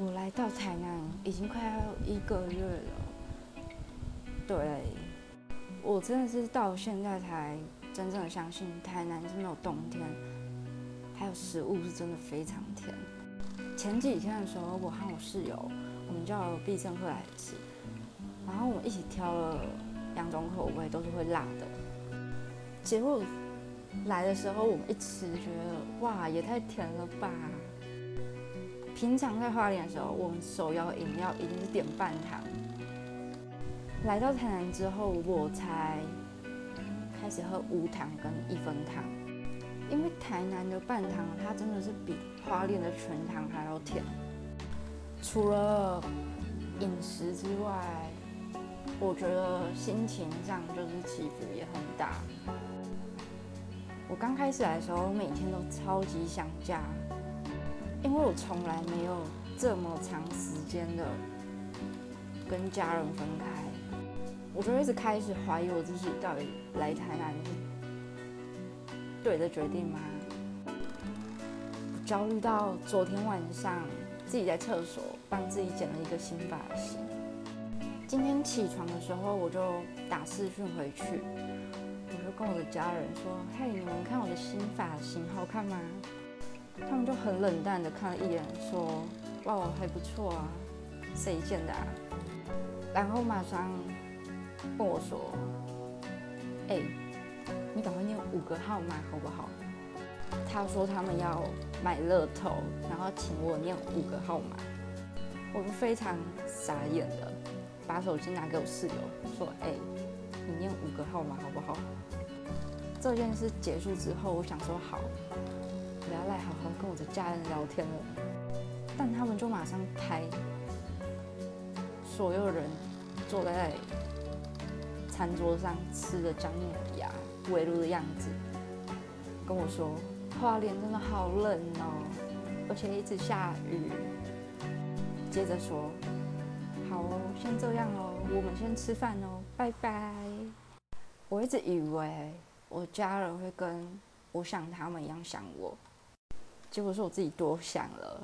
我来到台南已经快要一个月了，对，我真的是到现在才真正的相信台南真的有冬天，还有食物是真的非常甜。前几天的时候，我和我室友，我们叫必胜客来吃，然后我们一起挑了两种口味，都是会辣的。结果来的时候，我们一吃，觉得哇，也太甜了吧！平常在花莲的时候，我们首要饮料一定是点半糖。来到台南之后，我才开始喝无糖跟一分糖，因为台南的半糖它真的是比花莲的全糖还要甜。除了饮食之外，我觉得心情上就是起伏也很大。我刚开始来的时候，每天都超级想家。因为我从来没有这么长时间的跟家人分开，我就一直开始怀疑我自己到底来台南是对的决定吗？焦虑到昨天晚上自己在厕所帮自己剪了一个新发型，今天起床的时候我就打视讯回去，我就跟我的家人说：“嘿，你们看我的新发型好看吗？”他们就很冷淡的看了一眼，说：“哇，还不错啊，谁剪的？”啊？”然后马上跟我说：“哎，你赶快念五个号码好不好？”他说他们要买乐透，然后请我念五个号码。我就非常傻眼的，把手机拿给我室友说：“哎，你念五个号码好不好？”这件事结束之后，我想说好。我要来好好跟我的家人聊天了，但他们就马上拍所有人坐在餐桌上吃的姜母鸭围炉的样子，跟我说花莲真的好冷哦，而且一直下雨。接着说好哦，先这样哦，我们先吃饭哦，拜拜。我一直以为我家人会跟我想他们一样想我。结果是我自己多想了。